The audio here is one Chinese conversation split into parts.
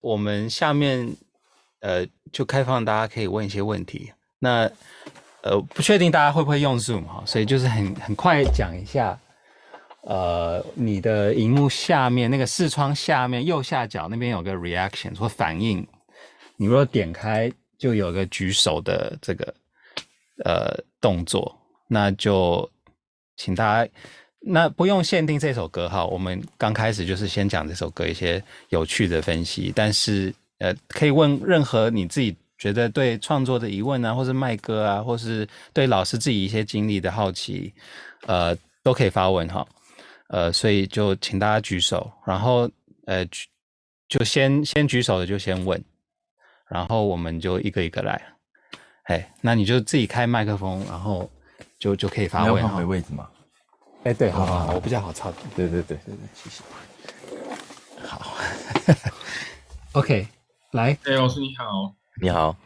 我们下面呃就开放大家可以问一些问题。那呃不确定大家会不会用 Zoom 哈，所以就是很很快讲一下。呃，你的荧幕下面那个视窗下面右下角那边有个 reaction 或反应，你如果点开就有个举手的这个呃动作，那就请大家。那不用限定这首歌哈，我们刚开始就是先讲这首歌一些有趣的分析，但是呃，可以问任何你自己觉得对创作的疑问啊，或是卖歌啊，或是对老师自己一些经历的好奇，呃，都可以发问哈。呃，所以就请大家举手，然后呃，就先先举手的就先问，然后我们就一个一个来。哎，那你就自己开麦克风，然后就就可以发问。要换回位置吗？哎，对，好好好，我比较好操作。对对对对对，谢谢。好，OK，来，哎，老师你好，你好。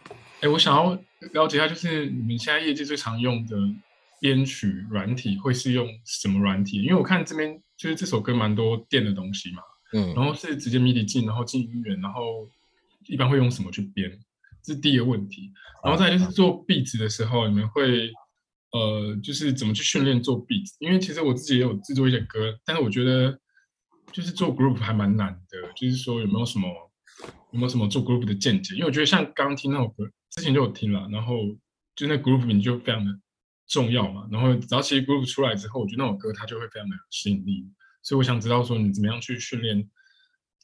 哎，我想要了解一下，就是你们现在业界最常用的编曲软体会是用什么软体？因为我看这边就是这首歌蛮多电的东西嘛，嗯，然后是直接 MIDI 进，然后进音源，然后一般会用什么去编？这是第一个问题。然后再就是做 beat 的时候，你们会。呃，就是怎么去训练做 beat，因为其实我自己也有制作一些歌，但是我觉得就是做 group 还蛮难的。就是说有没有什么有没有什么做 group 的见解？因为我觉得像刚听那首歌，之前就有听了，然后就那 group 名就非常的重要嘛。然后只要其实 group 出来之后，我觉得那首歌它就会非常的有吸引力。所以我想知道说你怎么样去训练？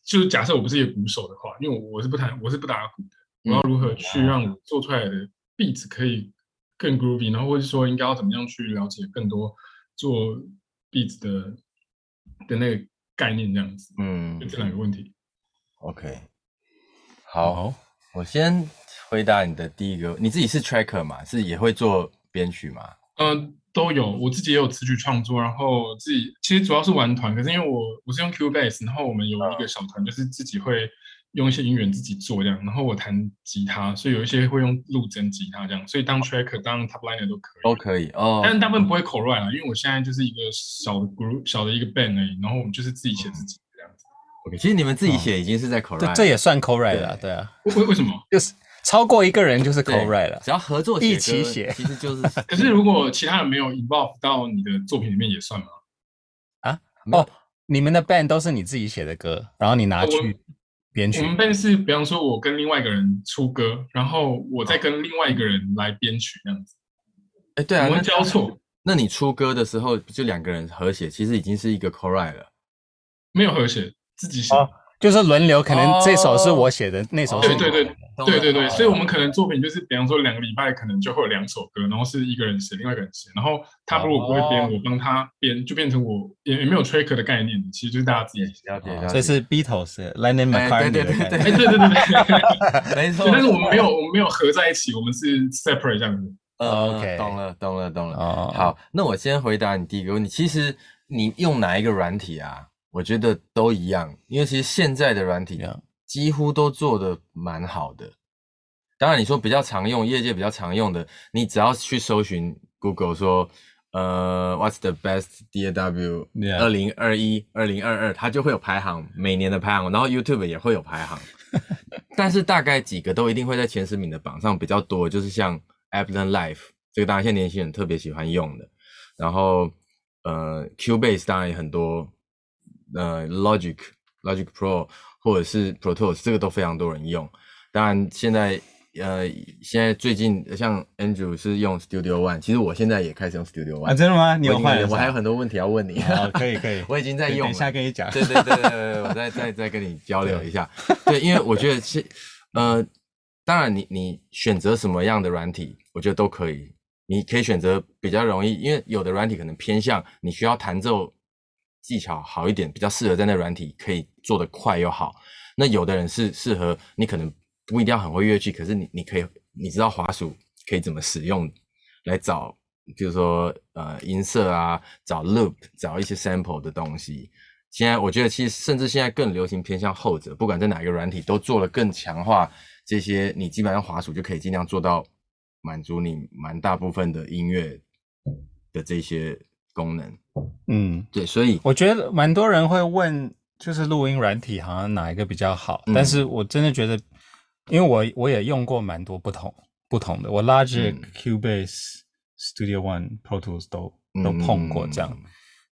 就是假设我不是一个鼓手的话，因为我我是不弹我是不打鼓的，我要如何去让我做出来的 beat 可以？更 groovy，然后或者说应该要怎么样去了解更多做 beats 的的那个概念这样子，嗯，就这两个问题。OK，好，我先回答你的第一个，你自己是 tracker 嘛？是也会做编曲吗？嗯，都有，我自己也有词曲创作，然后自己其实主要是玩团，可是因为我我是用 Cubase，然后我们有一个小团，就是自己会。用一些音源自己做这样，然后我弹吉他，所以有一些会用录真吉他这样，所以当 tracker 当 top liner 都可以，都可以哦。但是大部分不会 co-write 啦，因为我现在就是一个小的 group，小的一个 band 而已，然后我们就是自己写自己这样子。OK，其实你们自己写已经是在 co-write，这这也算 co-write 了，对啊。为为什么？就是超过一个人就是 co-write 了，只要合作一起写，其实就是。可是如果其他人没有 involve 到你的作品里面也算吗？啊？哦，你们的 band 都是你自己写的歌，然后你拿去。编曲，我们但是，比方说，我跟另外一个人出歌，然后我再跟另外一个人来编曲，这样子。哎，对啊，我们交错。那你出歌的时候，就两个人合写，其实已经是一个 co-write 了。没有和谐，自己写。就是轮流，可能这首是我写的，那首是你对对对对对对，所以我们可能作品就是，比方说两个礼拜可能就会有两首歌，然后是一个人写，另外一个人写，然后他如果不会编，我帮他编，就变成我也也没有 tracker 的概念，其实就是大家自己写。所以是 Beatles，Lennon McCartney 对对对对，对对对。对，没错。但是我们没有我们没有合在一起，我们是 separate 这样子。OK，懂了懂了懂了。好，那我先回答你第一个问题，其实你用哪一个软体啊？我觉得都一样，因为其实现在的软体啊，几乎都做得蛮好的。当然，你说比较常用，业界比较常用的，你只要去搜寻 Google 说，呃，What's the best DAW？二零二一、二零二二，它就会有排行，每年的排行，然后 YouTube 也会有排行。但是大概几个都一定会在前十名的榜上比较多，就是像 Ableton Live，这个当然现在年轻人特别喜欢用的。然后，呃，Cubase 当然也很多。呃，Logic、Logic Pro 或者是 Pro Tools，这个都非常多人用。当然，现在呃，现在最近像 Andrew 是用 Studio One，其实我现在也开始用 Studio One。啊，真的吗？你有换？我还有很多问题要问你。哦，可以可以，我已经在用。等一下跟你讲。对对对对对，我再再再跟你交流一下。对，因为我觉得是呃，当然你你选择什么样的软体，我觉得都可以。你可以选择比较容易，因为有的软体可能偏向你需要弹奏。技巧好一点，比较适合在那软体可以做得快又好。那有的人是适合你，可能不一定要很会乐器，可是你你可以你知道滑鼠可以怎么使用来找，比如说呃音色啊，找 loop，找一些 sample 的东西。现在我觉得其实甚至现在更流行偏向后者，不管在哪一个软体都做了更强化这些，你基本上滑鼠就可以尽量做到满足你蛮大部分的音乐的这些功能。嗯，对，所以我觉得蛮多人会问，就是录音软体好像哪一个比较好，嗯、但是我真的觉得，因为我我也用过蛮多不同不同的，我 Logic、嗯、Cubase、Studio One、Pro Tools 都都碰过这样，嗯、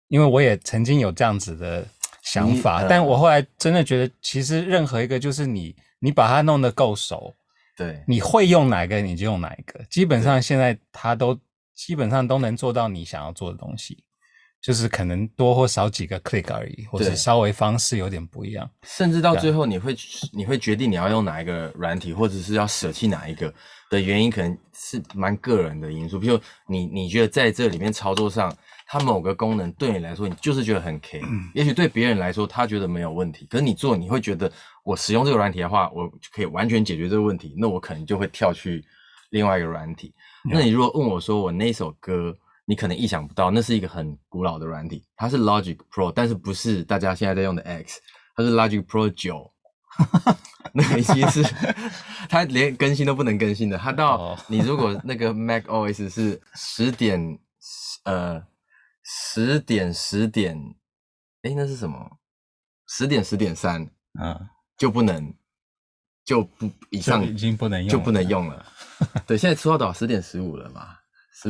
因为我也曾经有这样子的想法，呃、但我后来真的觉得，其实任何一个就是你你把它弄得够熟，对，你会用哪个你就用哪一个，基本上现在它都基本上都能做到你想要做的东西。就是可能多或少几个 click 而已，或者稍微方式有点不一样，甚至到最后你会你会决定你要用哪一个软体，或者是要舍弃哪一个的原因，可能是蛮个人的因素。比如你你觉得在这里面操作上，它某个功能对你来说你就是觉得很 K，嗯，也许对别人来说他觉得没有问题，可是你做你会觉得我使用这个软体的话，我可以完全解决这个问题，那我可能就会跳去另外一个软体。嗯，那你如果问我说我那首歌，你可能意想不到，那是一个很古老的软体，它是 Logic Pro，但是不是大家现在在用的 X，它是 Logic Pro 九，那个已经是 它连更新都不能更新的。它到你如果那个 Mac OS 是十点，呃，十点十点，哎，那是什么？十点十点三，嗯，就不能，就不以上已经不能用，就不能用了。对，现在出到多少？十点十五了嘛？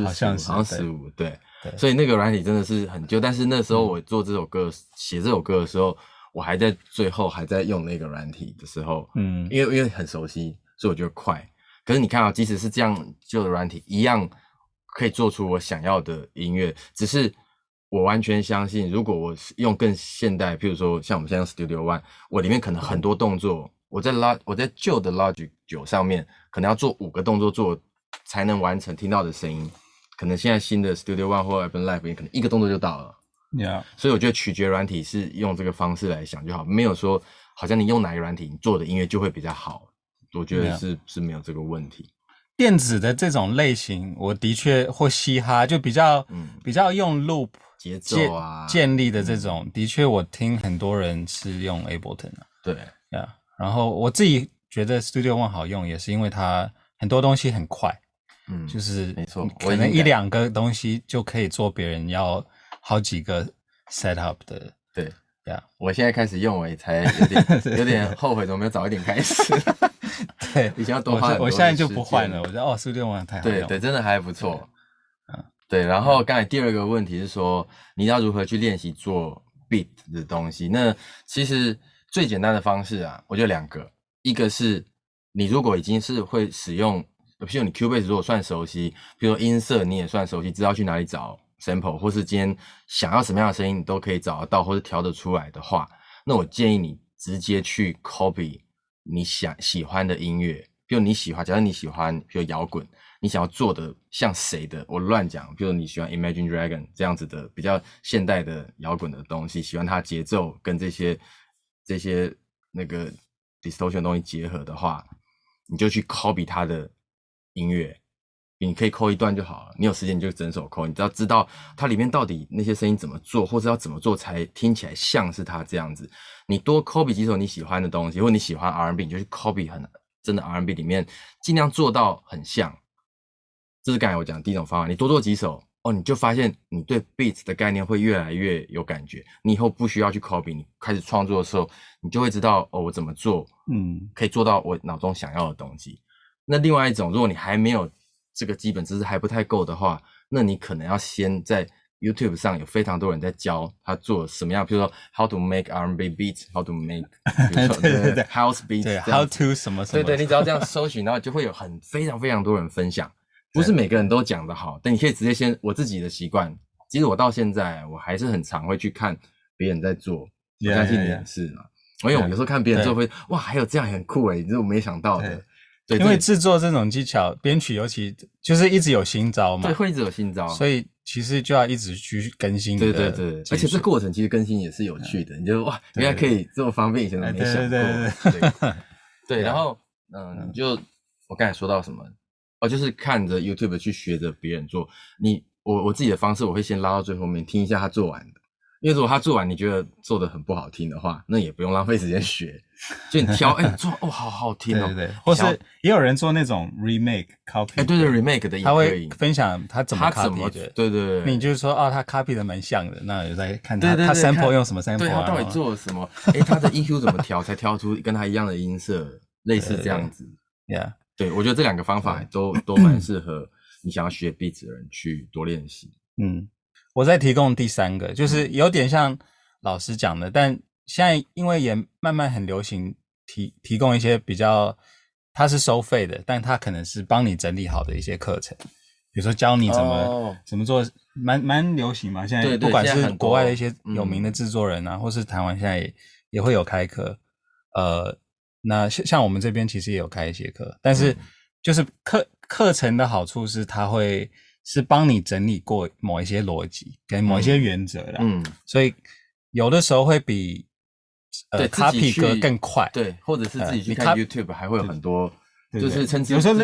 好像是，好像十五，对，所以那个软体真的是很旧。但是那时候我做这首歌、写这首歌的时候，我还在最后还在用那个软体的时候，嗯，因为因为很熟悉，所以我觉得快。可是你看啊，即使是这样旧的软体，一样可以做出我想要的音乐。只是我完全相信，如果我用更现代，譬如说像我们现在用 Studio One，我里面可能很多动作，我在拉我在旧的 Logic 九上面，可能要做五个动作做。才能完成听到的声音，可能现在新的 Studio One 或 Ableton Live 也可能一个动作就到了。Yeah，所以我觉得取决软体是用这个方式来想就好，没有说好像你用哪个软体你做的音乐就会比较好。我觉得是.是没有这个问题。电子的这种类型，我的确或嘻哈就比较、嗯、比较用 loop 节奏啊建立的这种，嗯、的确我听很多人是用 Ableton 的。对呀，然后我自己觉得 Studio One 好用，也是因为它很多东西很快。嗯，就是没错，可能一两个东西就可以做别人要好几个 set up 的。对，对啊，我现在开始用，我也才有点 有点后悔，怎么没有早一点开始？对，以前要多花很多。我现在就不换了，我觉得哦，Studio One 太好用。对对，真的还不错。嗯，对。然后刚才第二个问题是说，你要如何去练习做 beat 的东西？那其实最简单的方式啊，我觉得两个，一个是你如果已经是会使用。譬如你 Q base 如果算熟悉，比如说音色你也算熟悉，知道去哪里找 sample，或是今天想要什么样的声音，你都可以找得到，或是调得出来的话，那我建议你直接去 copy 你想喜欢的音乐。比如你喜欢，假如你喜欢，比如摇滚，你想要做的像谁的？我乱讲，比如你喜欢 Imagine Dragon 这样子的比较现代的摇滚的东西，喜欢它节奏跟这些这些那个 distortion 东西结合的话，你就去 copy 它的。音乐，你可以抠一段就好了。你有时间你就整首抠，你只要知道它里面到底那些声音怎么做，或者要怎么做才听起来像是它这样子。你多 copy 几首你喜欢的东西，或者你喜欢 R&B，你就去 copy 很真的 R&B 里面，尽量做到很像。这是刚才我讲的第一种方法。你多做几首哦，你就发现你对 beat 的概念会越来越有感觉。你以后不需要去 copy，你开始创作的时候，你就会知道哦，我怎么做，嗯，可以做到我脑中想要的东西。那另外一种，如果你还没有这个基本知识还不太够的话，那你可能要先在 YouTube 上有非常多人在教他做什么样，比如说 How to make R&B beats，How to make 对对对。House beats，对 How to 什么什么，对对，你只要这样 搜寻，然后就会有很非常非常多人分享，不是每个人都讲得好，但你可以直接先我自己的习惯，其实我到现在我还是很常会去看别人在做，我相信你也是嘛，因为我有时候看别人做会哇，还有这样很酷诶，这是我没想到的。对，因为制作这种技巧，编曲尤其就是一直有新招嘛，对，会一直有新招，所以其实就要一直去更新。对对对，而且这过程其实更新也是有趣的，你就哇，原来可以这么方便，以前都没想过。对对对，对，然后嗯，你就我刚才说到什么？哦，就是看着 YouTube 去学着别人做。你我我自己的方式，我会先拉到最后面听一下他做完的。因为如果他做完你觉得做的很不好听的话，那也不用浪费时间学，就你挑，哎、欸，做哦，好好听哦，对对，或是也有人做那种 remake copy，哎、欸，对对，remake 的，他会分享他怎么 copy 的，对对对，你就是说哦，他 copy 的蛮像的，那有在看他他 sample 用什么 sample，对他到底做了什么？哎、欸，他的 EQ 怎么调才调出跟他一样的音色，类似这样子，Yeah，对我觉得这两个方法都都蛮 适合你想要学 beats 的人去多练习，嗯。我再提供第三个，就是有点像老师讲的，但现在因为也慢慢很流行提提供一些比较，它是收费的，但它可能是帮你整理好的一些课程，比如说教你怎么、哦、怎么做，蛮蛮流行嘛。现在不管是国外的一些有名的制作人啊，或是台湾现在也也会有开课。呃，那像像我们这边其实也有开一些课，但是就是课课程的好处是它会。是帮你整理过某一些逻辑跟某一些原则的，嗯，所以有的时候会比呃 copy 歌更快，对，或者是自己去看 YouTube 还会有很多，就是甚至有时候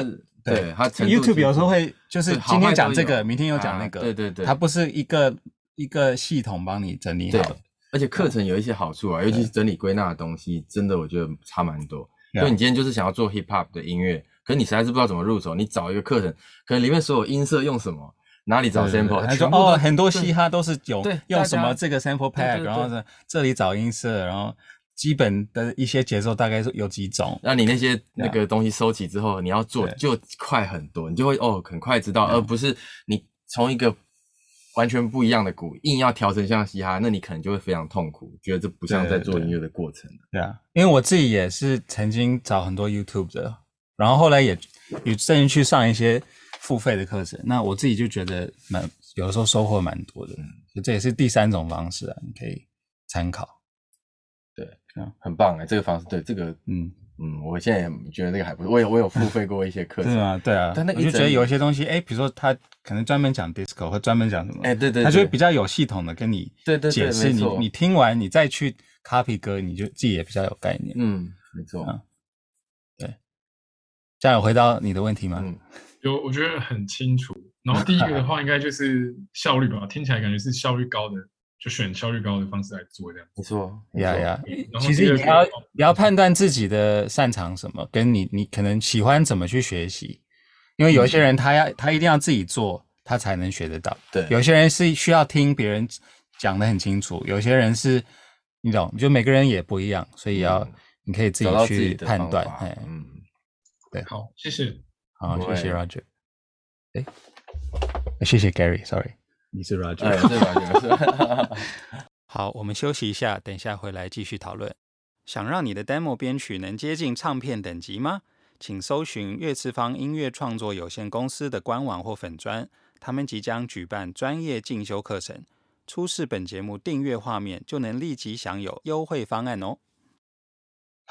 对，他 YouTube 有时候会就是今天讲这个，明天又讲那个，对对对，它不是一个一个系统帮你整理好，而且课程有一些好处啊，尤其是整理归纳的东西，真的我觉得差蛮多。所以你今天就是想要做 Hip Hop 的音乐。可是你实在是不知道怎么入手，你找一个课程，可能里面所有音色用什么，哪里找 sample，他说哦，很多嘻哈都是有用什么这个 sample pack，然后呢这里找音色，然后基本的一些节奏大概是有几种，那你那些那个东西收起之后，你要做就快很多，你就会哦很快知道，而不是你从一个完全不一样的鼓硬要调成像嘻哈，那你可能就会非常痛苦，觉得这不像在做音乐的过程。对啊，因为我自己也是曾经找很多 YouTube 的。然后后来也也甚至去上一些付费的课程，那我自己就觉得蛮有的时候收获蛮多的，所以这也是第三种方式啊，你可以参考。对，嗯，很棒哎，这个方式，对这个，嗯嗯，我现在也觉得这个还不错，我有我有付费过一些课程，对啊对啊，但那你就觉得有一些东西，哎，比如说他可能专门讲 disco 或专门讲什么，哎对对，他就会比较有系统的跟你对对解释，你你听完你再去 copy 歌，你就自己也比较有概念，嗯，没错。对这样有回答你的问题吗？嗯，有，我觉得很清楚。然后第一个的话，应该就是效率吧，听起来感觉是效率高的，就选效率高的方式来做这样。没错，呀呀。其实你要你要判断自己的擅长什么，跟你你可能喜欢怎么去学习。因为有些人他要他一定要自己做，他才能学得到。对，有些人是需要听别人讲的很清楚，有些人是，你懂，就每个人也不一样，所以要你可以自己去判断。嗯。对，好，谢谢，好，谢谢 Roger，哎，谢谢 Gary，Sorry，你是 Roger，哎，是 Roger，好，我们休息一下，等一下回来继续讨论。想让你的 demo 编曲能接近唱片等级吗？请搜寻乐次方音乐创作有限公司的官网或粉专，他们即将举办专业进修课程，出示本节目订阅画面就能立即享有优惠方案哦。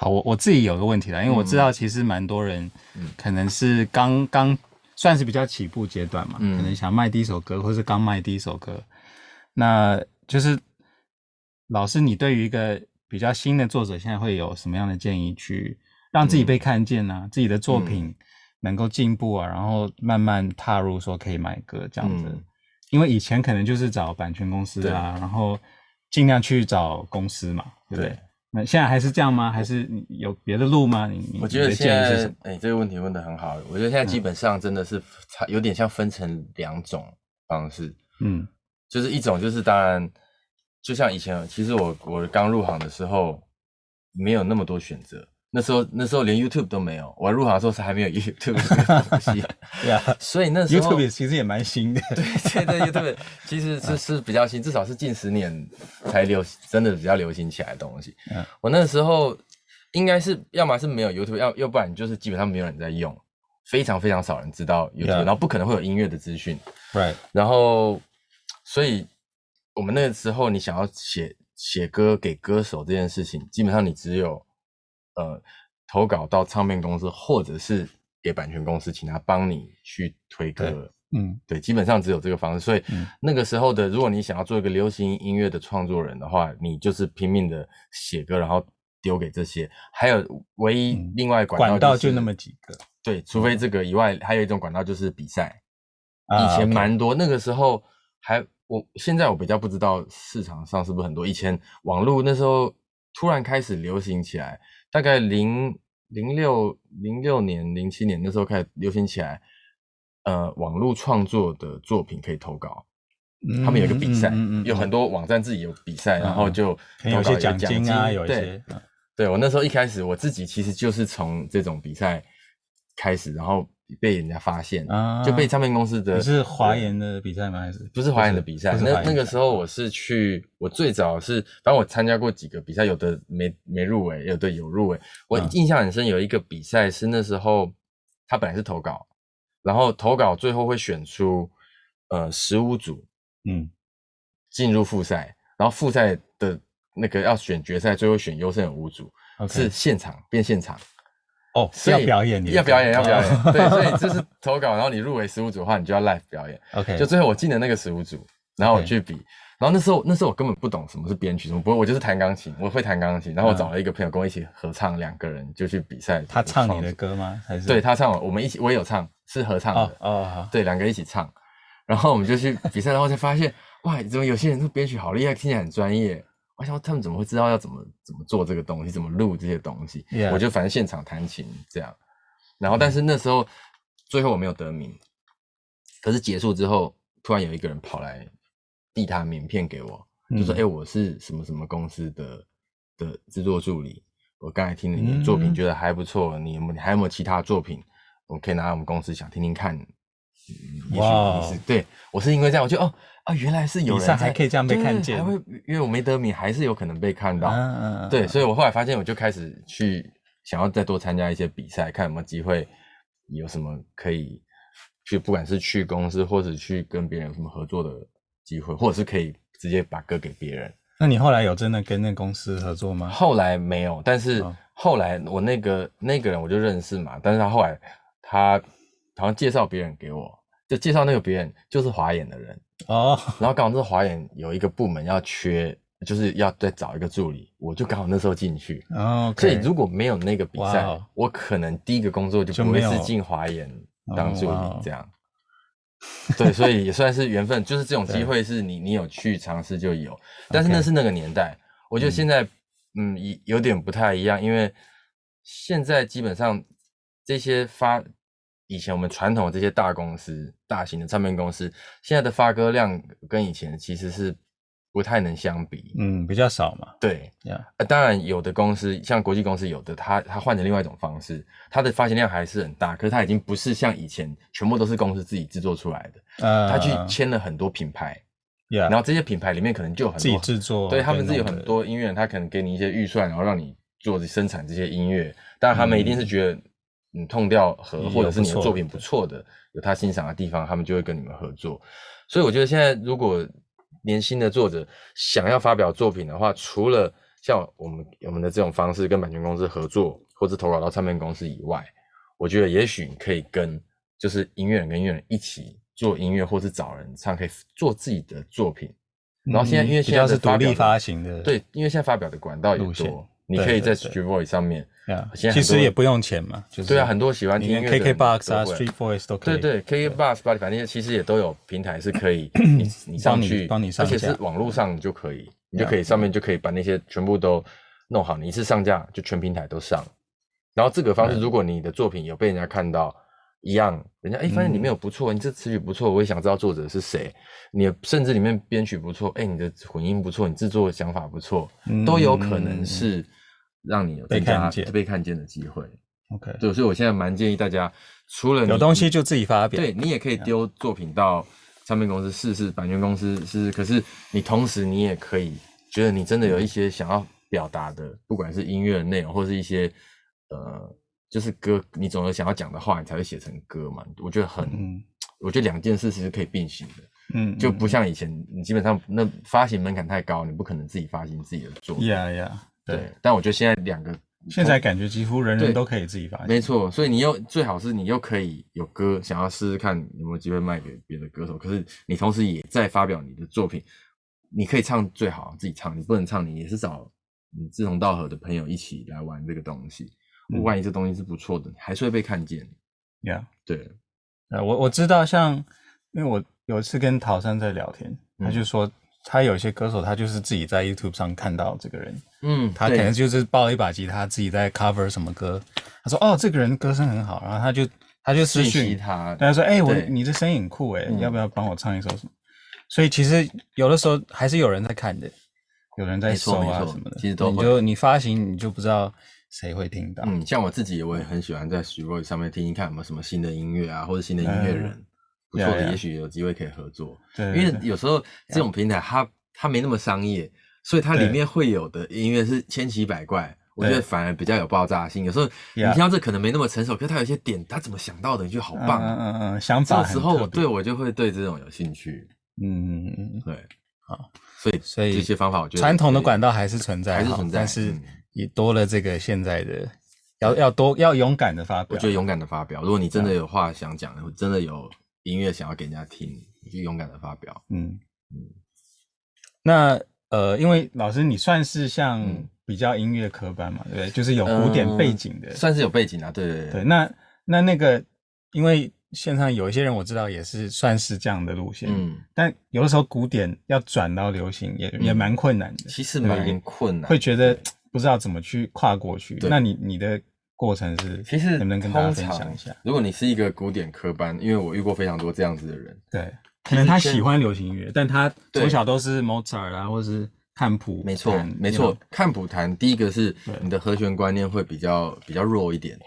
好，我我自己有个问题啦，因为我知道其实蛮多人，可能是刚刚算是比较起步阶段嘛，嗯、可能想卖第一首歌，或是刚卖第一首歌，那就是老师，你对于一个比较新的作者，现在会有什么样的建议，去让自己被看见呢、啊？嗯、自己的作品能够进步啊，然后慢慢踏入说可以买歌这样子，嗯、因为以前可能就是找版权公司啊，然后尽量去找公司嘛，对不对？对那现在还是这样吗？还是你有别的路吗？你我觉得现在，哎、欸，这个问题问的很好。我觉得现在基本上真的是有点像分成两种方式，嗯，就是一种就是当然，就像以前，其实我我刚入行的时候没有那么多选择。那时候，那时候连 YouTube 都没有。我入行的时候是还没有 YouTube 这个东西，对啊。所以那时候 YouTube 其实也蛮新的。对对对，YouTube 其实是 是比较新，至少是近十年才流，真的比较流行起来的东西。嗯。我那时候应该是要么是没有 YouTube，要要不然就是基本上没有人在用，非常非常少人知道 YouTube，然后不可能会有音乐的资讯。Right。然后，所以我们那个时候你想要写写歌给歌手这件事情，基本上你只有。呃，投稿到唱片公司，或者是给版权公司，请他帮你去推歌。嗯，对，基本上只有这个方式。所以、嗯、那个时候的，如果你想要做一个流行音乐的创作人的话，你就是拼命的写歌，然后丢给这些。还有唯一另外管道、就是嗯、管道就那么几个。对，除非这个以外，还有一种管道就是比赛。嗯、以前蛮多，okay. 那个时候还我现在我比较不知道市场上是不是很多。以前网络那时候突然开始流行起来，大概零零六零六年、零七年那时候开始流行起来。呃，网络创作的作品可以投稿，嗯、他们有一个比赛，嗯嗯嗯、有很多网站自己有比赛，嗯、然后就有些奖金啊，有一些。对，对我那时候一开始我自己其实就是从这种比赛开始，然后被人家发现，啊、就被唱片公司的。是华研的比赛吗？还是不是华研的比赛？那那个时候我是去，我最早是，反正我参加过几个比赛，有的没没入围，有的有入围。我印象很深，有一个比赛是那时候他本来是投稿。然后投稿最后会选出，呃，十五组，嗯，进入复赛。然后复赛的那个要选决赛，最后选优胜的五组是现场变现场。哦，是要表演你，要表演，要表演。对，所以这是投稿，然后你入围十五组的话，你就要 live 表演。OK，就最后我进了那个十五组，然后我去比。然后那时候，那时候我根本不懂什么是编曲，什么不会，我就是弹钢琴，我会弹钢琴。然后我找了一个朋友跟我一起合唱，两个人就去比赛。他唱你的歌吗？还是对他唱，我们一起，我也有唱，是合唱的。哦，哦好。对，两个一起唱，然后我们就去比赛，然后才发现，哇，怎么有些人这编曲好厉害，听起来很专业。我想他们怎么会知道要怎么怎么做这个东西，怎么录这些东西？Yeah. 我就反正现场弹琴这样。然后，但是那时候最后我没有得名，可是结束之后，突然有一个人跑来递他名片给我。就说：“哎、欸，我是什么什么公司的的制作助理。我刚才听了你的作品，觉得还不错。嗯、你有没有还有没有其他作品？我可以拿来我们公司想听听看。也许你是对我是因为这样，我就哦啊，原来是有人还可以这样被看见，还会因为我没得名，还是有可能被看到。嗯、对，所以我后来发现，我就开始去想要再多参加一些比赛，看有没有机会，有什么可以去，不管是去公司或者去跟别人有什么合作的机会，或者是可以。”直接把歌给别人。那你后来有真的跟那公司合作吗？后来没有，但是后来我那个、哦、那个人我就认识嘛。但是他后来他好像介绍别人给我，就介绍那个别人就是华演的人哦。然后刚好这华研有一个部门要缺，就是要再找一个助理，我就刚好那时候进去。哦所以如果没有那个比赛，哇我可能第一个工作就不会是进华研当助理这样。对，所以也算是缘分，就是这种机会是你你有去尝试就有，但是那是那个年代，我觉得现在嗯有有点不太一样，因为现在基本上这些发以前我们传统的这些大公司、大型的唱片公司，现在的发歌量跟以前其实是。不太能相比，嗯，比较少嘛。对，呀当然有的公司像国际公司，有的他他换成另外一种方式，他的发行量还是很大，可是他已经不是像以前全部都是公司自己制作出来的，呃，他去签了很多品牌，Yeah. 然后这些品牌里面可能就有很多自己制作，对他们自己有很多音乐，他可能给你一些预算，然后让你做生产这些音乐，但他们一定是觉得你痛掉和，或者是你的作品不错的，有他欣赏的地方，他们就会跟你们合作。所以我觉得现在如果年轻的作者想要发表作品的话，除了像我们我们的这种方式跟版权公司合作，或者投稿到唱片公司以外，我觉得也许你可以跟就是音乐人跟音乐人一起做音乐，或是找人唱，可以做自己的作品。然后现在因为现在是独立发行的，对，因为现在发表的管道也多，你可以在 Street Voice 上面。其实也不用钱嘛，就是对啊，很多喜欢听音乐的 KKBOX 啊，Street Voice 都可以。对对，KKBOX、Spotify 反正其实也都有平台是可以，你你上去，帮你上，而且是网络上就可以，你就可以上面就可以把那些全部都弄好，你一次上架就全平台都上。然后这个方式，如果你的作品有被人家看到，一样，人家哎发现里面有不错，你这词曲不错，我也想知道作者是谁。你甚至里面编曲不错，哎，你的混音不错，你制作的想法不错，都有可能是。让你有被看见、被看见的机会。OK，对，所以我现在蛮建议大家，除了有东西就自己发表，对，你也可以丢作品到唱片公司试试，版权公司试试。可是你同时你也可以觉得你真的有一些想要表达的，不管是音乐的内容，或是一些呃，就是歌，你总有想要讲的话，你才会写成歌嘛。我觉得很，嗯、我觉得两件事其实可以并行的。嗯，就不像以前，你基本上那发行门槛太高，你不可能自己发行自己的作品。Yeah, yeah. 对，但我觉得现在两个，现在感觉几乎人人都可以自己发行。没错，所以你又最好是你又可以有歌，想要试试看有没有机会卖给别的歌手，可是你同时也在发表你的作品，你可以唱最好自己唱，你不能唱，你也是找你志同道合的朋友一起来玩这个东西。万一这东西是不错的，还是会被看见。呀，对，呃，我我知道，像因为我有一次跟陶山在聊天，他就说他有些歌手，他就是自己在 YouTube 上看到这个人，嗯，他可能就是抱了一把吉他，自己在 cover 什么歌。他说哦，这个人歌声很好，然后他就他就私讯他，他说哎、欸，我你这声音很酷哎，要不要帮我唱一首什么？所以其实有的时候还是有人在看的，有人在收啊什么的。其实都你就你发行你就不知道谁会听到。嗯，像我自己我也很喜欢在 Street 上面听一看有没有什么新的音乐啊，或者新的音乐人。嗯不错的，也许有机会可以合作。对，因为有时候这种平台它它没那么商业，所以它里面会有的音乐是千奇百怪。我觉得反而比较有爆炸性。有时候你听到这可能没那么成熟，可是它有些点，它怎么想到的，你就好棒。嗯嗯嗯，想法。这时候我对我就会对这种有兴趣。嗯嗯嗯，对。好，所以所以这些方法，我觉得传统的管道还是存在，还是存在，但是也多了这个现在的，要要多要勇敢的发表。我觉得勇敢的发表，如果你真的有话想讲，真的有。音乐想要给人家听，你就勇敢的发表。嗯嗯。那呃，因为老师你算是像比较音乐科班嘛，对不对？就是有古典背景的，嗯、算是有背景啊。对对对。对，那那那个，因为线上有一些人我知道也是算是这样的路线。嗯。但有的时候古典要转到流行也、嗯、也蛮困难的。其实蛮困难。会觉得不知道怎么去跨过去。那你你的。过程是，其实能不能跟大家分享一下？如果你是一个古典科班，因为我遇过非常多这样子的人，对，可能他喜欢流行音乐，但他从小都是 Mozart 啊，或者是看谱，没错，没错，看谱弹。第一个是你的和弦观念会比较比较弱一点，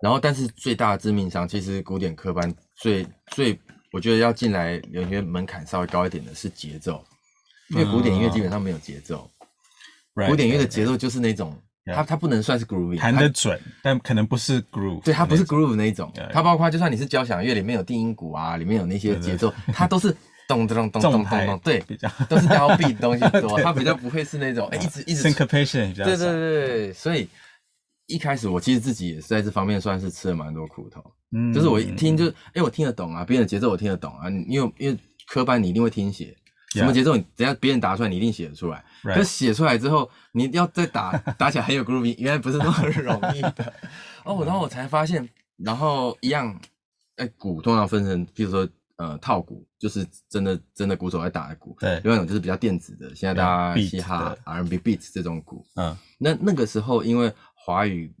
然后但是最大的致命伤，其实古典科班最最，我觉得要进来流行乐门槛稍微高一点的是节奏，因为古典音乐基本上没有节奏，古典音乐的节奏就是那种。它它不能算是 groovy，弹得准，但可能不是 groove。对，它不是 groove 那一种，它包括就算你是交响乐里面有定音鼓啊，里面有那些节奏，它都是 咚咚咚咚咚咚，对，都是 downbeat 的东西 多，它比较不会是那种哎一直一直 syncopation 比较少。对对对，所以一开始我其实自己也是在这方面算是吃了蛮多苦头，嗯，就是我一听就哎我听得懂啊，别人的节奏我听得懂啊，因为因为科班你一定会听写。什么节奏？你等下别人打出来，你一定写得出来。可是写出来之后，你要再打打起来很有 groovy，原来不是那么容易的。哦，然后我才发现，然后一样，哎，鼓通常分成，譬如说，呃，套鼓，就是真的真的鼓手在打的鼓。对。另外一种就是比较电子的，现在大家嘻哈、R&B beats 这种鼓。嗯。那那个时候，因为华语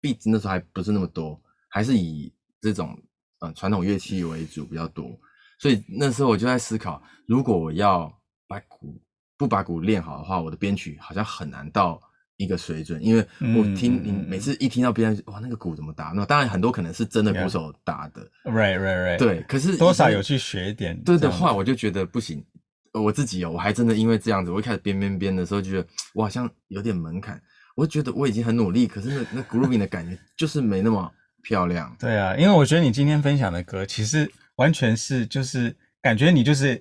beats 那时候还不是那么多，还是以这种呃传统乐器为主比较多。所以那时候我就在思考，如果我要把鼓不把鼓练好的话，我的编曲好像很难到一个水准，因为我听你每次一听到别人哇那个鼓怎么打，那当然很多可能是真的鼓手打的，right right right，对，可是多少有去学一点，对的话我就觉得不行，我自己哦，我还真的因为这样子，我一开始编编编的时候觉得我好像有点门槛，我觉得我已经很努力，可是那那 grooving 的感觉就是没那么漂亮。对啊，因为我觉得你今天分享的歌其实。完全是就是感觉你就是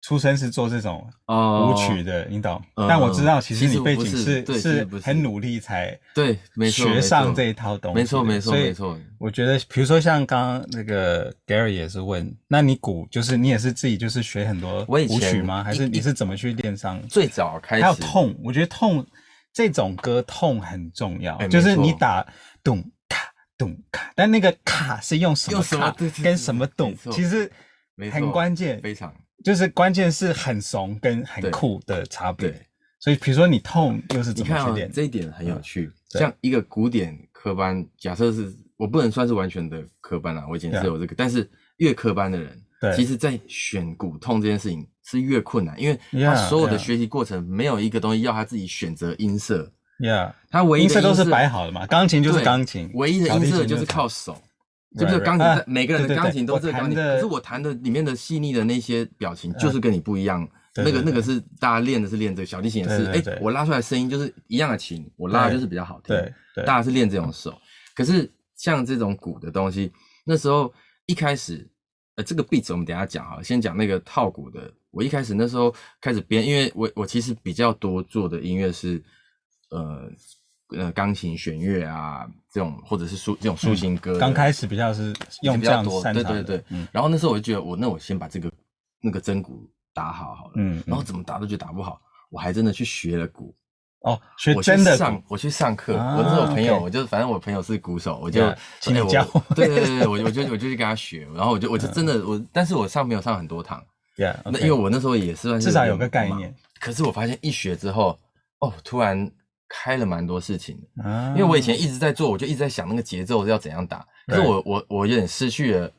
出生是做这种舞曲的，你懂？但我知道其实你背景是是很努力才对，学上这一套东西。没错没错没错。我觉得比如说像刚刚那个 Gary 也是问，那你鼓就是你也是自己就是学很多舞曲吗？还是你是怎么去练上？最早开始还有痛，我觉得痛这种歌痛很重要，就是你打咚。咚卡，但那个卡是用什么卡跟什么懂，其实很关键，非常就是关键是很怂跟很酷的差别。所以比如说你痛又是怎么去练？这一点很有趣。像一个古典科班，假设是我不能算是完全的科班啦，我以前是有这个，但是越科班的人，其实在选骨痛这件事情是越困难，因为他所有的学习过程没有一个东西要他自己选择音色。Yeah，它唯一的音色都是摆好的嘛，钢琴就是钢琴，唯一的音色就是靠手，就是钢琴。每个人的钢琴都是钢琴，可是我弹的里面的细腻的那些表情就是跟你不一样。那个那个是大家练的是练这个，小提琴也是，哎，我拉出来声音就是一样的琴，我拉的就是比较好听。对，大家是练这种手。可是像这种鼓的东西，那时候一开始，呃，这个 beat 我们等下讲啊，先讲那个套鼓的。我一开始那时候开始编，因为我我其实比较多做的音乐是。呃呃，钢琴弦乐啊，这种或者是抒这种抒情歌，刚开始比较是用比较多，对对对。嗯。然后那时候我就觉得，我那我先把这个那个真鼓打好好了。嗯。然后怎么打都觉得打不好，我还真的去学了鼓。哦，学真的上，我去上课。我那时候朋友，我就反正我朋友是鼓手，我就请你教。对对对对，我 我就我就去跟他学，然后我就我就真的我，但是我上没有上很多堂，Yeah，那因为我那时候也是算是至少有个概念。可是我发现一学之后，哦，突然开了蛮多事情的。啊，因为我以前一直在做，我就一直在想那个节奏要怎样打。可是我我我有点失去了，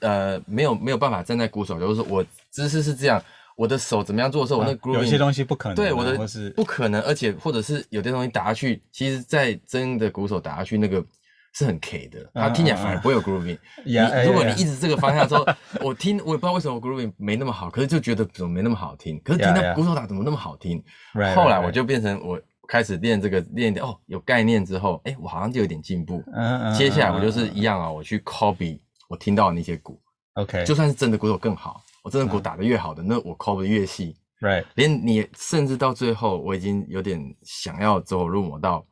呃，没有没有办法站在鼓手，就是说我姿势是这样，我的手怎么样做的时候，我那 grooving 有些东西不可能，对我的不可能，而且或者是有些东西打下去，其实在真的鼓手打下去那个。是很 K 的，它听起来反而不会有 grooving。你如果你一直这个方向之后，我听我也不知道为什么 grooving 没那么好，可是就觉得怎么没那么好听。可是听到鼓手打怎么那么好听？后来我就变成我开始练这个练的哦，有概念之后，哎，我好像就有点进步。接下来我就是一样啊，我去 copy 我听到的那些鼓。OK，就算是真的鼓手更好，我真的鼓打得越好的，那我 copy 越细。Right，连你甚至到最后，我已经有点想要走入魔道。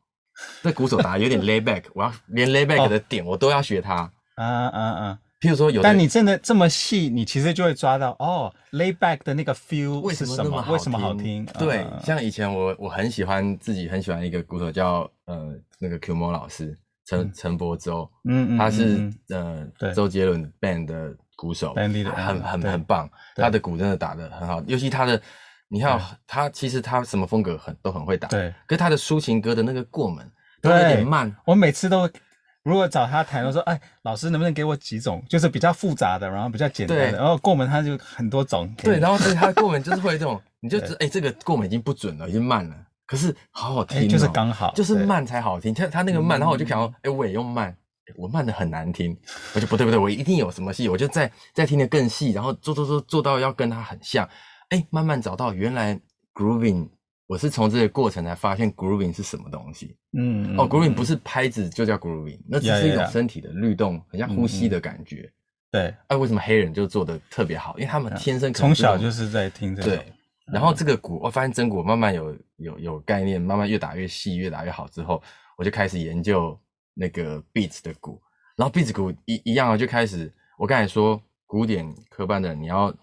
那鼓手打有点 lay back，我要连 lay back 的点我都要学他。啊啊啊！譬如说有，但你真的这么细，你其实就会抓到哦，lay back 的那个 feel 为什么那么好听？为什么好听？对，像以前我我很喜欢自己很喜欢一个鼓手叫呃那个 Q 模老师陈陈柏洲，嗯嗯，他是呃周杰伦 band 的鼓手，很很很棒，他的鼓真的打的很好，尤其他的。你看他，其实他什么风格很都很会打，对。可是他的抒情歌的那个过门都有点慢。我每次都如果找他谈，我说：“哎，老师能不能给我几种，就是比较复杂的，然后比较简单的，然后过门他就很多种。”对，然后所以他过门就是会这种，你就知哎，这个过门已经不准了，已经慢了。可是好好听，就是刚好，就是慢才好听。他他那个慢，然后我就想说：“哎，我也用慢，我慢的很难听。”我就不对不对，我一定有什么戏，我就再再听的更细，然后做做做做到要跟他很像。哎，慢慢找到原来。Grooving，我是从这个过程才发现 Grooving 是什么东西。嗯，哦，Grooving 不是拍子就叫 Grooving，那只是一种身体的律动，很像呼吸的感觉。对，哎，为什么黑人就做的特别好？因为他们天生从小就是在听这个。对，然后这个鼓，我发现真鼓慢慢有有有概念，慢慢越打越细，越打越好之后，我就开始研究那个 Beats 的鼓，然后 Beats 鼓一一样啊，就开始我刚才说古典科班的，你要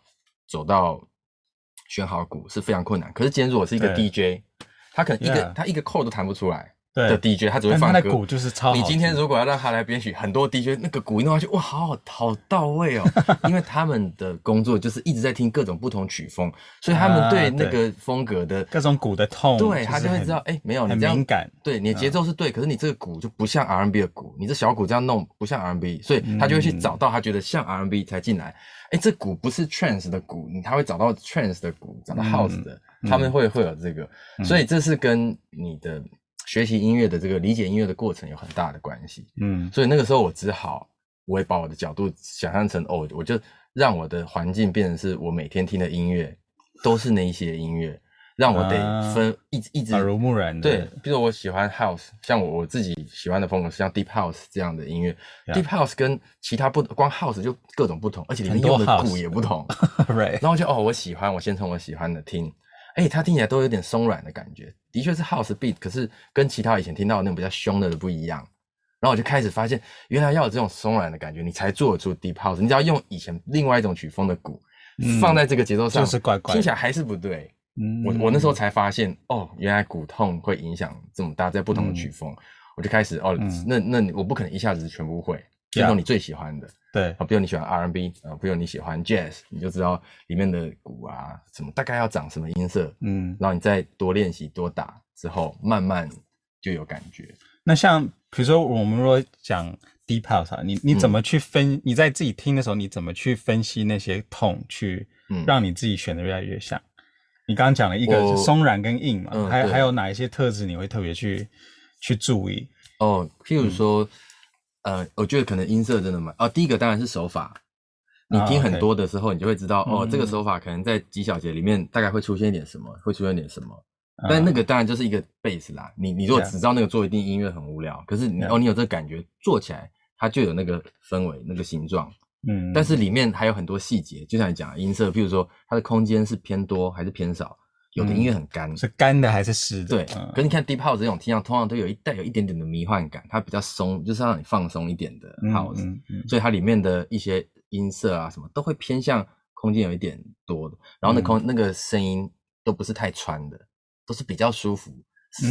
走到。选好鼓是非常困难，可是今天如果是一个 DJ，他可能一个他一个扣都弹不出来的 DJ，他只会放歌。鼓就是超。你今天如果要让他来编曲，很多 DJ 那个鼓一弄下去，哇，好好好到位哦，因为他们的工作就是一直在听各种不同曲风，所以他们对那个风格的各种鼓的痛，对他就会知道，哎，没有你这样敏感，对你的节奏是对，可是你这个鼓就不像 R&B 的鼓，你这小鼓这样弄不像 R&B，所以他就会去找到他觉得像 R&B 才进来。哎，这鼓不是 trance 的鼓，他会找到 trance 的鼓，找到 house 的，嗯、他们会会有这个，嗯、所以这是跟你的学习音乐的这个理解音乐的过程有很大的关系。嗯，所以那个时候我只好，我也把我的角度想象成，哦，我就让我的环境变成是我每天听的音乐都是那一些音乐。让我得分一直一直耳濡目染的。对，比如我喜欢 house，像我我自己喜欢的风格是像 deep house 这样的音乐。deep house 跟其他不光 house 就各种不同，而且里面用的鼓也不同。然后就哦，我喜欢，我先从我喜欢的听。哎，它听起来都有点松软的感觉，的确是 house beat，可是跟其他以前听到的那种比较凶的不一样。然后我就开始发现，原来要有这种松软的感觉，你才做得出 deep house。你只要用以前另外一种曲风的鼓放在这个节奏上，就是怪怪，听起来还是不对。我我那时候才发现哦，原来鼓痛会影响这么大，在不同的曲风，我就开始哦，那那我不可能一下子全部会，就用你最喜欢的，对啊，比如你喜欢 R&B 啊，比如你喜欢 Jazz，你就知道里面的鼓啊什么大概要长什么音色，嗯，然后你再多练习多打之后，慢慢就有感觉。那像比如说我们如果讲 Deep House，你你怎么去分？你在自己听的时候，你怎么去分析那些痛，去让你自己选的越来越像？你刚刚讲了一个是松软跟硬嘛，还还有哪一些特质你会特别去去注意？哦，譬如说，呃，我觉得可能音色真的蛮……哦，第一个当然是手法。你听很多的时候，你就会知道，哦，这个手法可能在几小节里面大概会出现一点什么，会出现点什么。但那个当然就是一个 base 啦。你你如果只知道那个做一定音乐很无聊，可是你哦，你有这个感觉，做起来它就有那个氛围、那个形状。嗯，但是里面还有很多细节，就像你讲的音色，譬如说它的空间是偏多还是偏少，有的音乐很干，是干的还是湿的？对，可是你看 deep house 这种听上通常都有一带有一点点的迷幻感，它比较松，就是让你放松一点的 house，所以它里面的一些音色啊什么都会偏向空间有一点多的，然后那空那个声音都不是太穿的，都是比较舒服，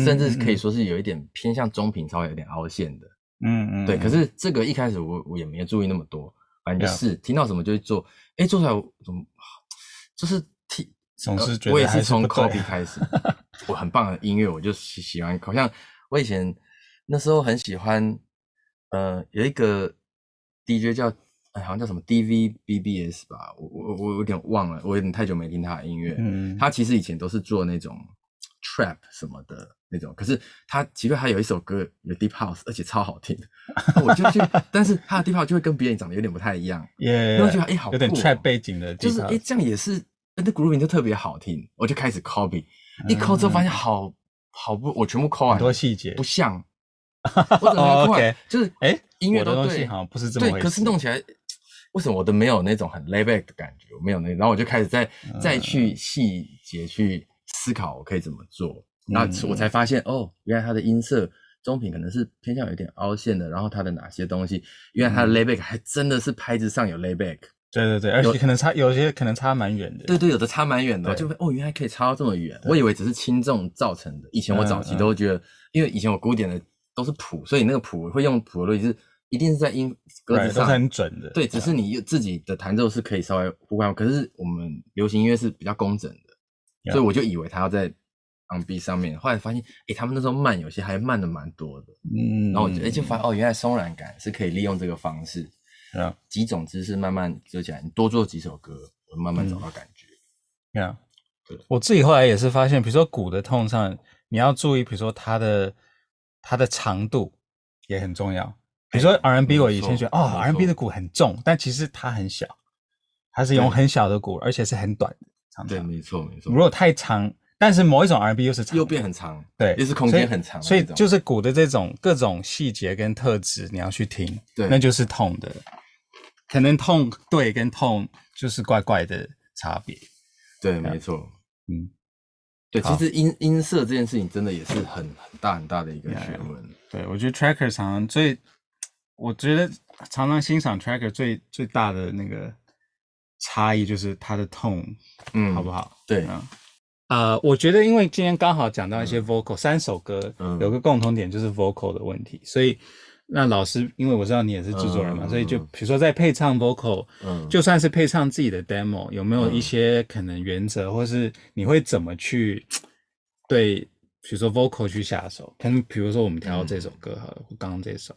甚至可以说是有一点偏向中频，稍微有点凹陷的。嗯嗯，对。可是这个一开始我我也没有注意那么多。反正就是听到什么就去做，哎，做出来怎么 就是听，总是觉得我也是从 copy 开始，我很棒的音乐，我就喜喜欢。好像我以前那时候很喜欢，呃，有一个 DJ 叫，哎，好像叫什么 DVBBS 吧，我我我有点忘了，我有点太久没听他的音乐。嗯，他其实以前都是做那种 trap 什么的那种，可是他其实他有一首歌有 deep house，而且超好听。我就去，但是他的 deep house 就会跟别人长得有点不太一样。耶，然后觉得哎，好酷，有点 trap 背景的，就是哎，这样也是。那 grooving 就特别好听，我就开始 copy，一 copy 之后发现好好不，我全部 copy 完，很多细节不像，我怎么 copy 就是哎，音乐都对，好像不是这么对，可是弄起来为什么我都没有那种很 layback 的感觉？我没有那，然后我就开始再再去细节去思考我可以怎么做，然后我才发现哦，原来它的音色中频可能是偏向有点凹陷的，然后它的哪些东西，原来它的 layback 还真的是拍子上有 layback。对对对，而且可能差有，有些可能差蛮远的。对对，有的差蛮远的，对就会哦，原来可以差到这么远。我以为只是轻重造成的。以前我早期都会觉得，嗯嗯、因为以前我古典的都是谱，所以那个谱会用谱的逻辑是一定是在音格子上很准的。对，只是你自己的弹奏是可以稍微互换。可是我们流行音乐是比较工整的，嗯、所以我就以为它要在 on beat 上面。后来发现，哎，他们那时候慢，有些还慢的蛮多的。嗯，然后我就哎就发现哦，原来松软感是可以利用这个方式。啊，几种姿势慢慢做起来，你多做几首歌，我慢慢找到感觉。对啊，对，我自己后来也是发现，比如说鼓的 tone 上，你要注意，比如说它的它的长度也很重要。比如说 R&B，我以前觉得哦，R&B 的鼓很重，但其实它很小，它是用很小的鼓，而且是很短的，长对，没错没错。如果太长，但是某一种 R&B 又是长，又变很长，对，又是空间很长，所以就是鼓的这种各种细节跟特质，你要去听，对，那就是 tone 的。可能 tone 对跟 tone 就是怪怪的差别，对，没错，嗯，对，其实音音色这件事情真的也是很很大很大的一个学问。对，我觉得 tracker 常常最，我觉得常常欣赏 tracker 最最大的那个差异就是它的 tone，嗯，好不好？对，呃，我觉得因为今天刚好讲到一些 vocal，三首歌有个共同点就是 vocal 的问题，所以。那老师，因为我知道你也是制作人嘛，嗯、所以就比如说在配唱 vocal，嗯，就算是配唱自己的 demo，有没有一些可能原则，嗯、或是你会怎么去对，比如说 vocal 去下手？可能比如说我们挑这首歌好了，嗯、或刚刚这首，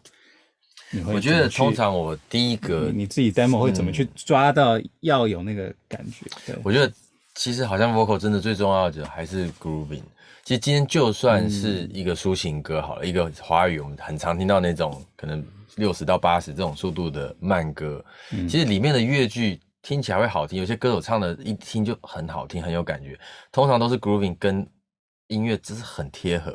你会？我觉得通常我第一个你，你自己 demo 会怎么去抓到要有那个感觉？对，我觉得其实好像 vocal 真的最重要的还是 grooving。其实今天就算是一个抒情歌好了，嗯、一个华语我们很常听到那种可能六十到八十这种速度的慢歌，嗯、其实里面的乐句听起来会好听，有些歌手唱的一听就很好听，很有感觉。通常都是 grooving 跟音乐只是很贴合，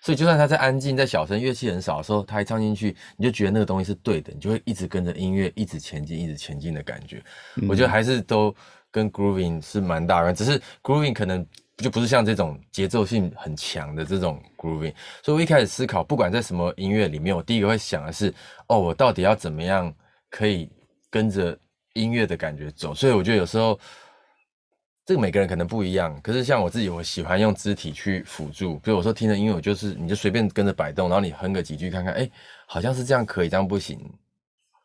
所以就算他在安静、在小声、乐器很少的时候，他一唱进去，你就觉得那个东西是对的，你就会一直跟着音乐一直前进、一直前进的感觉。嗯、我觉得还是都跟 grooving 是蛮大的，只是 grooving 可能。就不是像这种节奏性很强的这种 grooving，所以我一开始思考，不管在什么音乐里面，我第一个会想的是，哦，我到底要怎么样可以跟着音乐的感觉走？所以我觉得有时候这个每个人可能不一样，可是像我自己，我喜欢用肢体去辅助。比如我说听着音乐，我就是你就随便跟着摆动，然后你哼个几句看看，哎，好像是这样可以，这样不行。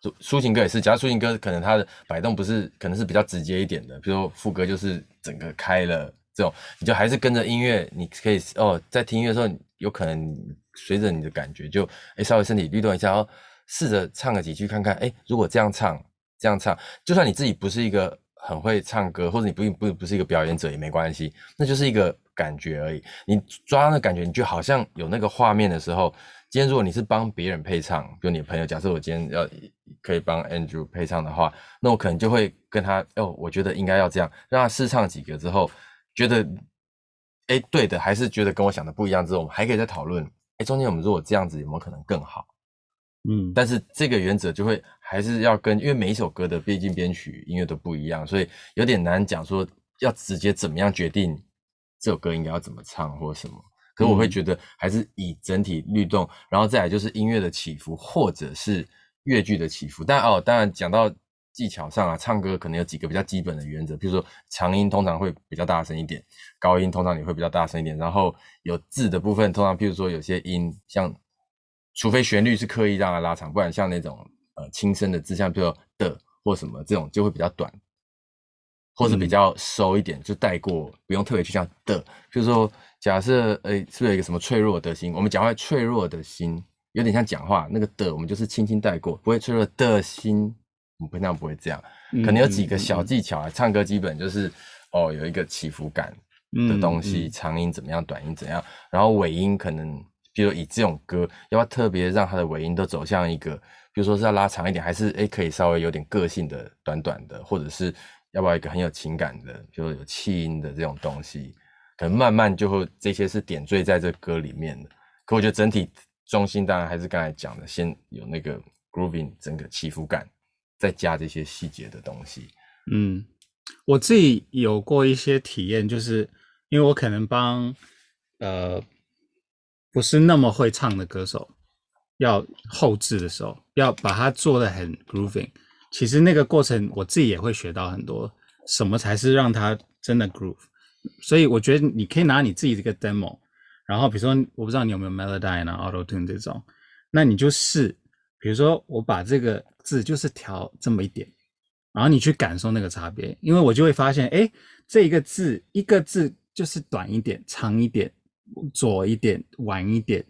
抒抒情歌也是，假如抒情歌可能它的摆动不是，可能是比较直接一点的，比如说副歌就是整个开了。这种你就还是跟着音乐，你可以哦，在听音乐的时候，有可能随着你的感觉就哎稍微身体律动一下，然后试着唱个几句看看，哎，如果这样唱这样唱，就算你自己不是一个很会唱歌，或者你不不不是一个表演者也没关系，那就是一个感觉而已。你抓那感觉，你就好像有那个画面的时候，今天如果你是帮别人配唱，比如你的朋友，假设我今天要可以帮 Andrew 配唱的话，那我可能就会跟他哦，我觉得应该要这样，让他试唱几个之后。觉得，哎，对的，还是觉得跟我想的不一样之后，我们还可以再讨论。哎，中间我们如果这样子有没有可能更好？嗯，但是这个原则就会还是要跟，因为每一首歌的毕竟编曲音乐都不一样，所以有点难讲说要直接怎么样决定这首歌应该要怎么唱或什么。可是我会觉得还是以整体律动，然后再来就是音乐的起伏或者是乐句的起伏。但哦，当然讲到。技巧上啊，唱歌可能有几个比较基本的原则，比如说长音通常会比较大声一点，高音通常也会比较大声一点。然后有字的部分，通常譬如说有些音，像除非旋律是刻意让它拉长，不然像那种呃轻声的字，像比如说的或什么这种就会比较短，或者比较收一点，就带过，不用特别去像的。就是说，假设，诶，是不是有一个什么脆弱的心？我们讲话脆弱的心，有点像讲话那个的，我们就是轻轻带过，不会脆弱的心，我们平常不会这样。可能有几个小技巧啊，唱歌基本就是哦，有一个起伏感的东西，长音怎么样，短音怎样，然后尾音可能，比如以这种歌，要不要特别让它的尾音都走向一个，比如说是要拉长一点，还是诶可以稍微有点个性的短短的，或者是要不要一个很有情感的，比如说有气音的这种东西，可能慢慢就会这些是点缀在这歌里面的。可我觉得整体中心当然还是刚才讲的，先有那个 grooving 整个起伏感，再加这些细节的东西。嗯，我自己有过一些体验，就是因为我可能帮呃。不是那么会唱的歌手，要后置的时候，要把它做得很 grooving。其实那个过程我自己也会学到很多，什么才是让它真的 groove。所以我觉得你可以拿你自己这个 demo，然后比如说我不知道你有没有 Melodyne 啊 Auto Tune 这种，那你就试，比如说我把这个字就是调这么一点，然后你去感受那个差别，因为我就会发现，哎，这一个字一个字就是短一点，长一点。左一点，晚一点，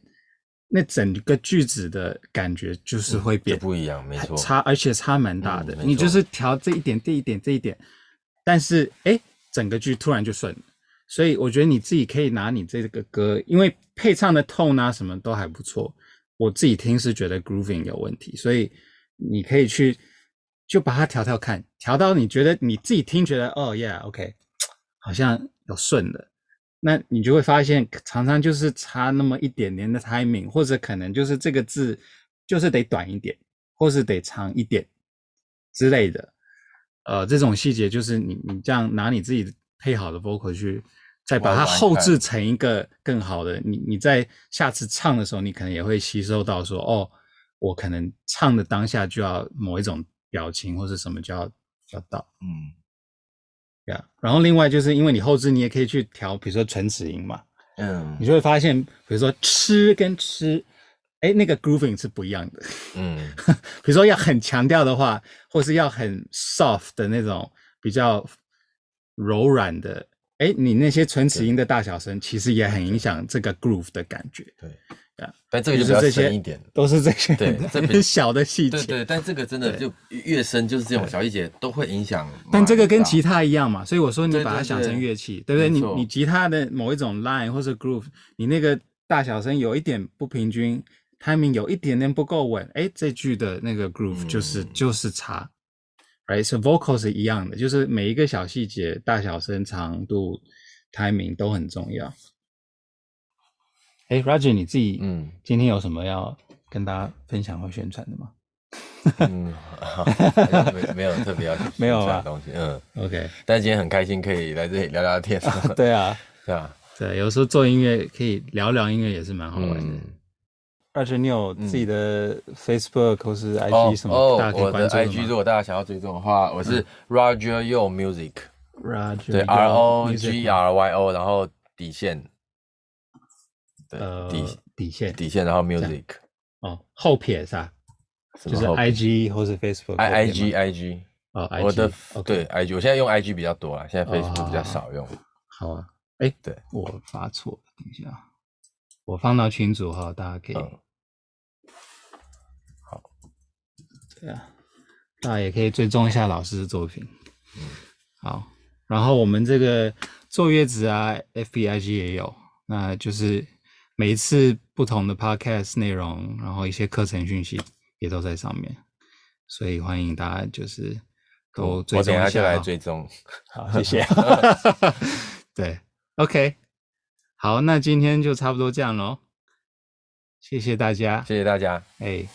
那整个句子的感觉就是会变、嗯、不一样，没错，差而且差蛮大的。嗯、你就是调这一点，这一点，这一点，但是哎，整个句突然就顺。所以我觉得你自己可以拿你这个歌，因为配唱的 tone 啊什么都还不错。我自己听是觉得 grooving 有问题，所以你可以去就把它调调看，调到你觉得你自己听觉得哦，yeah，OK，好像有顺的。那你就会发现，常常就是差那么一点点的 timing，或者可能就是这个字就是得短一点，或是得长一点之类的。呃，这种细节就是你你这样拿你自己配好的 vocal 去，再把它后置成一个更好的。你你在下次唱的时候，你可能也会吸收到说，哦，我可能唱的当下就要某一种表情或者什么就要要到，嗯。然后另外就是因为你后置，你也可以去调，比如说唇齿音嘛，嗯，你就会发现，比如说吃跟吃，哎，那个 grooving 是不一样的，嗯，比如说要很强调的话，或是要很 soft 的那种比较柔软的，哎，你那些唇齿音的大小声，其实也很影响这个 groove 的感觉，对。但这个就是这些一点，都是这些对，这很 小的细节。对对，但这个真的就越深，就是这种小细节都会影响。但这个跟吉他一样嘛，所以我说你把它想成乐器，对不对？你你吉他的某一种 line 或者 groove，你那个大小声有一点不平均，timing 有一点点不够稳，哎，这句的那个 groove 就是就是差。Right，so vocal 是一样的，就是每一个小细节，大小声、长度、timing 都很重要。哎，Roger，你自己嗯，今天有什么要跟大家分享或宣传的吗？嗯，没没有特别要 没有啊东西，嗯，OK。但是今天很开心可以来这里聊聊天，对啊，对啊，对，有时候做音乐可以聊聊音乐也是蛮好玩的。Roger，你有自己的 Facebook 或是 IG 什么？哦，我的 IG 如果大家想要追踪的话，我是 Roger Yo Music，Roger 对 R O G R Y O，然后底线。对，底底线。底线，然后 music 哦，后撇是吧？就是 I G 或是 Facebook，I I G I G 哦，我的对 I G，我现在用 I G 比较多了，现在 Facebook 比较少用。好啊，哎，对，我发错了，等一下，我放到群组哈，大家可以。好，对啊，大家也可以追踪一下老师的作品。嗯，好，然后我们这个坐月子啊，F B I G 也有，那就是。每一次不同的 podcast 内容，然后一些课程讯息也都在上面，所以欢迎大家就是都追踪一下。我等下就来追踪。好，谢谢。对，OK，好，那今天就差不多这样喽。谢谢大家，谢谢大家。哎。